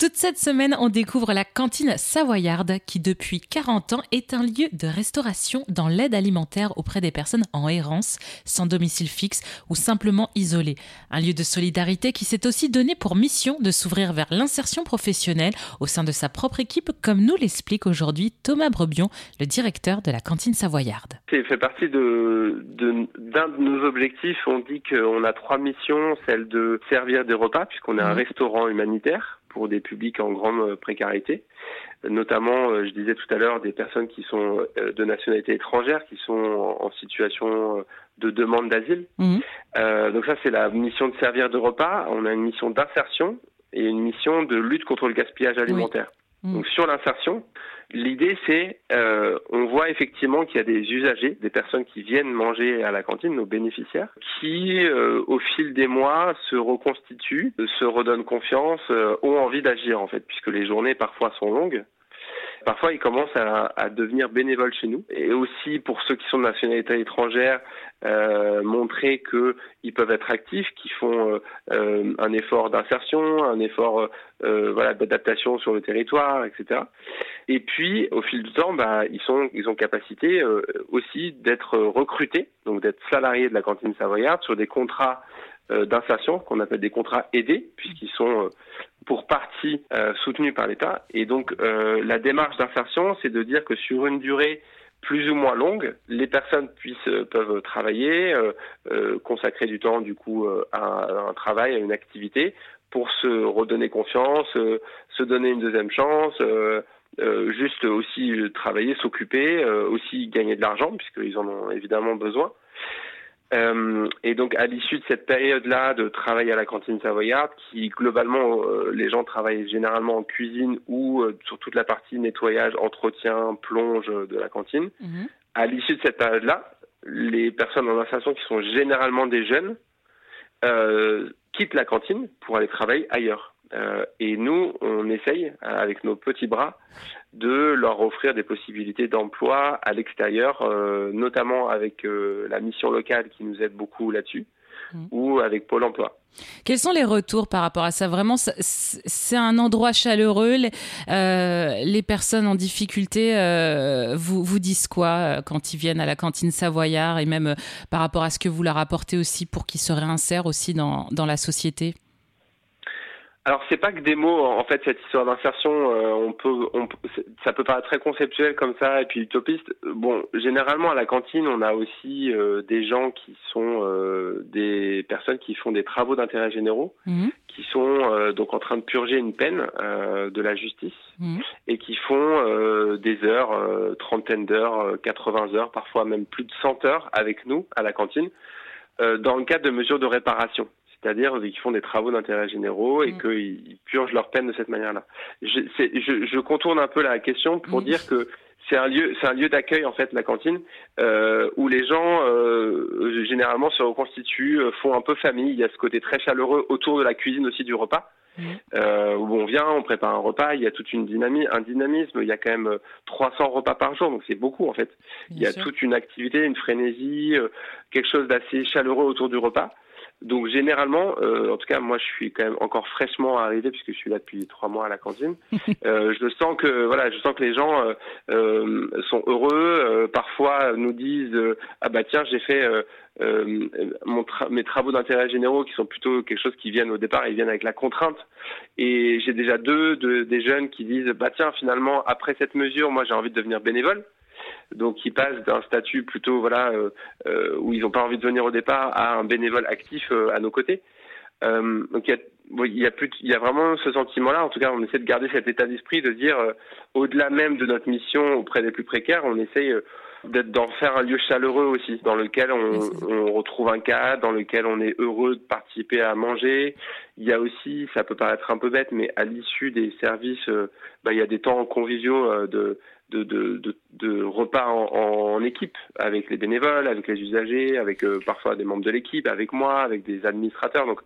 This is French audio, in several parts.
Toute cette semaine, on découvre la cantine savoyarde qui, depuis 40 ans, est un lieu de restauration dans l'aide alimentaire auprès des personnes en errance, sans domicile fixe ou simplement isolées. Un lieu de solidarité qui s'est aussi donné pour mission de s'ouvrir vers l'insertion professionnelle au sein de sa propre équipe, comme nous l'explique aujourd'hui Thomas Brebion, le directeur de la cantine savoyarde. C'est fait partie de, d'un de, nos objectifs. On dit qu'on a trois missions, celle de servir des repas, puisqu'on est un mmh. restaurant humanitaire pour des publics en grande précarité, notamment, euh, je disais tout à l'heure, des personnes qui sont euh, de nationalité étrangère, qui sont en situation euh, de demande d'asile. Mhm. donc ça, c'est la mission de servir de repas. On a une mission d'insertion et une mission de lutte contre le gaspillage alimentaire. Mhm. Donc sur l'insertion, L'idée, c'est, euh, on voit effectivement qu'il y a des usagers, des personnes qui viennent manger à la cantine, nos bénéficiaires, qui, euh, au fil des mois, se reconstituent, se redonnent confiance, euh, ont envie d'agir en fait, puisque les journées parfois sont longues. Parfois, ils commencent à, à, devenir bénévoles chez nous. Et aussi, pour ceux qui sont de nationalité étrangère, euh, montrer qu'ils peuvent être actifs, qu'ils font euh, euh, un effort d'insertion, un effort euh, voilà, d'adaptation sur le territoire, etc. Et puis, au fil du temps, bah, ils, sont, ils ont capacité aussi d'être recrutés, donc d'être salariés de la cantine savoyarde sur des contrats d'insertion qu'on appelle des contrats aidés, puisqu'ils sont pour partie euh, soutenu par l'État. Et donc euh, la démarche d'insertion, c'est de dire que sur une durée plus ou moins longue, les personnes puissent euh, peuvent travailler, consacrer du temps du coup à, un travail, à une activité, pour se redonner confiance, se donner une deuxième chance. juste aussi travailler, s'occuper, aussi gagner de l'argent puisqu'ils en ont évidemment besoin. Euh, et donc à l'issue de cette période-là de travail à la cantine savoyarde, qui globalement euh, les gens travaillent généralement en cuisine ou euh, sur toute la partie nettoyage, entretien, plonge de la cantine. Mhm. À l'issue de cette période-là, les personnes en insertion qui sont généralement des jeunes quittent la cantine pour aller travailler ailleurs. et nous, on essaye avec nos petits bras de leur offrir des possibilités d'emploi à l'extérieur, euh, notamment avec euh, la mission locale qui nous aide beaucoup là-dessus, mmh. ou avec Pôle Emploi. Quels sont les retours par rapport à ça? Vraiment, c'est un endroit chaleureux. Les, euh, les personnes en difficulté vous, vous disent quoi quand ils viennent à la cantine Savoyard et même par rapport à ce que vous leur apportez aussi pour qu'ils se réinsèrent aussi dans, dans la société? Alors c'est pas que des mots en fait cette histoire d'insertion euh, on peut on, ça peut paraître très conceptuel comme ça et puis utopiste bon généralement à la cantine on a aussi euh, des gens qui sont euh, des personnes qui font des travaux d'intérêt généraux mmh. qui sont donc en train de purger une peine de la justice mmh. et qui font des heures trentaine d'heures 80 heures parfois même plus de 100 heures avec nous à la cantine dans le cadre de mesures de réparation c'est-à-dire qu'ils font des travaux d'intérêt généraux et mm. qu'ils purgent leur peine de cette manière-là. Je, je, je, contourne un peu la question pour mm. dire que c'est un lieu, c'est un lieu d'accueil en fait, la cantine, euh, où les gens euh, généralement se reconstituent, euh, font un peu famille. Il y a ce côté très chaleureux autour de la cuisine aussi du repas. Mm. Euh, où on vient, on prépare un repas, il y a toute une dynamique, un dynamisme, il y a quand même 300 repas par jour, donc c'est beaucoup en fait. il y a toute une activité, une frénésie, quelque chose d'assez chaleureux autour du repas. Donc généralement, euh, en tout cas moi je suis quand même encore fraîchement arrivé puisque je suis là depuis trois mois à la cantine. euh, je sens que voilà, je sens que les gens euh, euh sont heureux. Euh, parfois nous disent ah bah tiens j'ai fait mon mes travaux d'intérêt généraux qui sont plutôt quelque chose qui viennent au départ, ils viennent avec la contrainte. Et j'ai déjà deux de, des jeunes qui disent bah tiens finalement après cette mesure moi j'ai envie de devenir bénévole donc ils passent d'un statut plutôt voilà euh, euh, où ils n'ont pas envie de venir au départ à un bénévole actif euh, à nos côtés. donc il y a il y a plus y a vraiment ce sentiment là en tout cas on essaie de garder cet état d'esprit de dire au-delà même de notre mission auprès des plus précaires on essaye d'être d'en faire un lieu chaleureux aussi dans lequel on, on, retrouve un cadre dans lequel on est heureux de participer à manger il y a aussi ça peut paraître un peu bête mais à l'issue des services bah, il y a des temps conviviaux de de, de, de, repas en, équipe avec les bénévoles, avec les usagers, avec euh, parfois des membres de l'équipe, avec moi, avec des administrateurs. Donc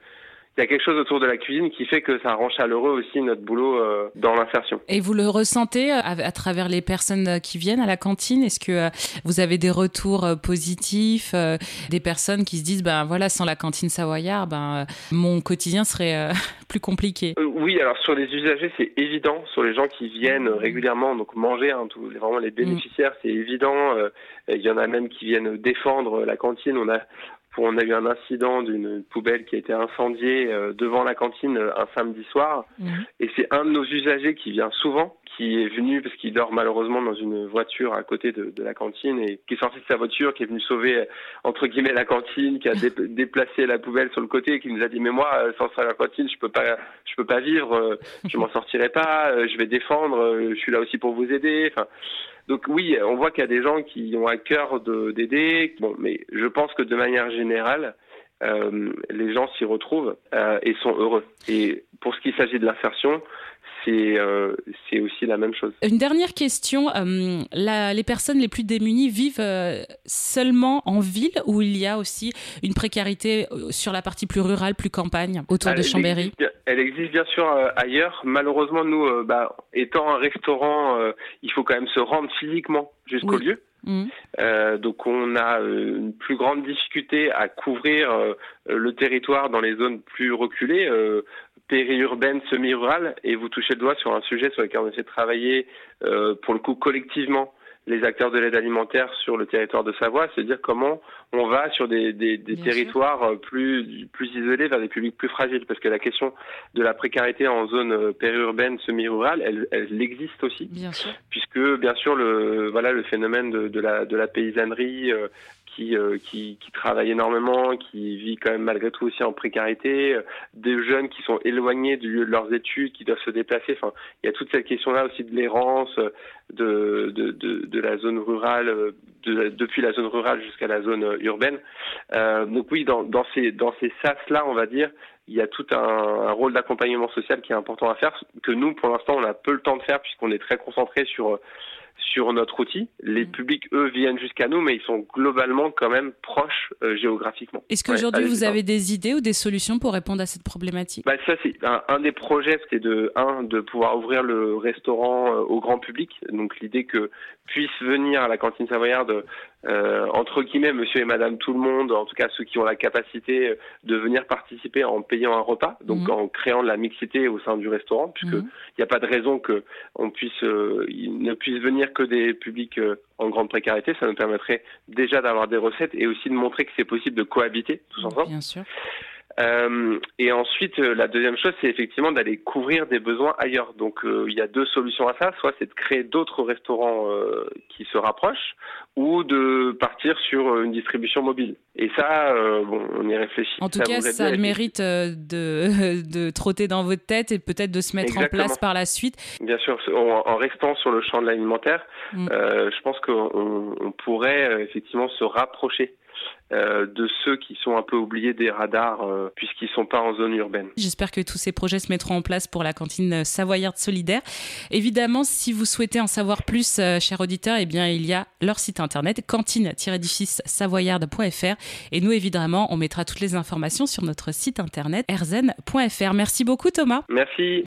il y a quelque chose autour de la cuisine qui fait que ça rend chaleureux aussi notre boulot euh, dans l'insertion. Et vous le ressentez euh, à, travers les personnes euh, qui viennent à la cantine? Est-ce que vous avez des retours positifs, des personnes qui se disent ben voilà sans la cantine savoyard, ben mon quotidien serait plus compliqué? Oui, alors sur les usagers c'est évident, sur les gens qui viennent régulièrement donc manger, hein, tous, vraiment les bénéficiaires c'est évident. Il y en a même qui viennent défendre la cantine. On a on a eu un incident d'une poubelle qui a été incendiée euh, devant la cantine euh, un samedi soir. Mhm. Et c'est un de nos usagers qui vient souvent, qui est venu parce qu'il dort malheureusement dans une voiture à côté de, la cantine et qui est sorti de sa voiture, qui est venu sauver euh, entre guillemets la cantine, qui a déplacé la poubelle sur le côté et qui nous a dit mais moi sans ça la cantine je peux pas je peux pas vivre, je m'en sortirai pas, je vais défendre, je suis là aussi pour vous aider. Enfin donc oui, on voit qu'il y a des gens qui ont à cœur d'aider. Bon, mais je pense que de manière générale, euh, les gens s'y retrouvent euh, et sont heureux. Et pour ce qui s'agit de l'insertion, c'est euh, c'est aussi la même chose. Une dernière question. Euh, la, les personnes les plus démunies vivent euh, seulement en ville ou il y a aussi une précarité sur la partie plus rurale, plus campagne, autour de Chambéry Elle existe bien sûr ailleurs. Malheureusement, nous, bah, étant un restaurant, il faut quand même se rendre physiquement jusqu'au lieu. Mmh. Euh, donc on a une plus grande difficulté à couvrir le territoire dans les zones plus reculées. Euh, périurbaine, semi-rurale, et vous touchez le doigt sur un sujet sur lequel on essaie de travailler, euh, pour le coup, collectivement, les acteurs de l'aide alimentaire sur le territoire de Savoie, c'est-à-dire comment on va sur des, des, des territoires euh, plus, plus isolés vers des publics plus fragiles, parce que la question de la précarité en zone euh, périurbaine, semi-rurale, elle, elle, existe aussi, bien sûr. puisque bien sûr le voilà le phénomène de, de la de la paysannerie qui, euh, qui, travaille énormément, qui vit quand même malgré tout aussi en précarité, euh, des jeunes qui sont éloignés du lieu de leurs études, qui doivent se déplacer. Enfin, il y a toute cette question-là aussi de l'errance de, de, de, la zone rurale, de, depuis la zone rurale jusqu'à la zone urbaine. Euh, donc oui, dans, dans ces, dans ces sas-là, on va dire, il y a tout un, un rôle d'accompagnement social qui est important à faire, que nous, pour l'instant, on a peu le temps de faire puisqu'on est très concentré sur sur notre outil. Les mm. publics, eux, viennent jusqu'à nous, mais ils sont globalement quand même proches euh, géographiquement. Est-ce qu'aujourd'hui, vous avez des idées ou des solutions pour répondre à cette problématique? Bah, Ça, c'est un, des projets, c'est de, un, de pouvoir ouvrir le restaurant euh, au grand public. Donc l'idée que puisse venir à la cantine savoyarde euh, entre guillemets monsieur et madame tout le monde, en tout cas ceux qui ont la capacité de venir participer en payant un repas, donc mhm. en créant de la mixité au sein du restaurant, puisque mhm. il n'y a pas de raison que on puisse euh, ne puisse venir que des publics euh, en grande précarité. Ça nous permettrait déjà d'avoir des recettes et aussi de montrer que c'est possible de cohabiter tous ensemble. Bien sûr. Euh, et ensuite, euh, la deuxième chose, c'est effectivement d'aller couvrir des besoins ailleurs. Donc, euh, il y a deux solutions à ça. Soit c'est de créer d'autres restaurants euh, qui se rapprochent, ou de partir sur une distribution mobile. Et ça, bon, on y réfléchit. En tout cas, ça a le mérite de, de trotter dans votre tête et peut-être de se mettre en place par la suite. Bien sûr, en, restant sur le champ de l'alimentaire, mm. je pense qu'on on pourrait effectivement se rapprocher euh, de ceux qui sont un peu oubliés des radars euh, puisqu'ils sont pas en zone urbaine. J'espère que tous ces projets se mettront en place pour la cantine savoyarde solidaire. Évidemment, si vous souhaitez en savoir plus, euh, chers auditeurs, eh bien, il y a leur site internet cantine-savoyarde.fr et nous, évidemment, on mettra toutes les informations sur notre site internet erzen.fr. Merci beaucoup, Thomas. Merci.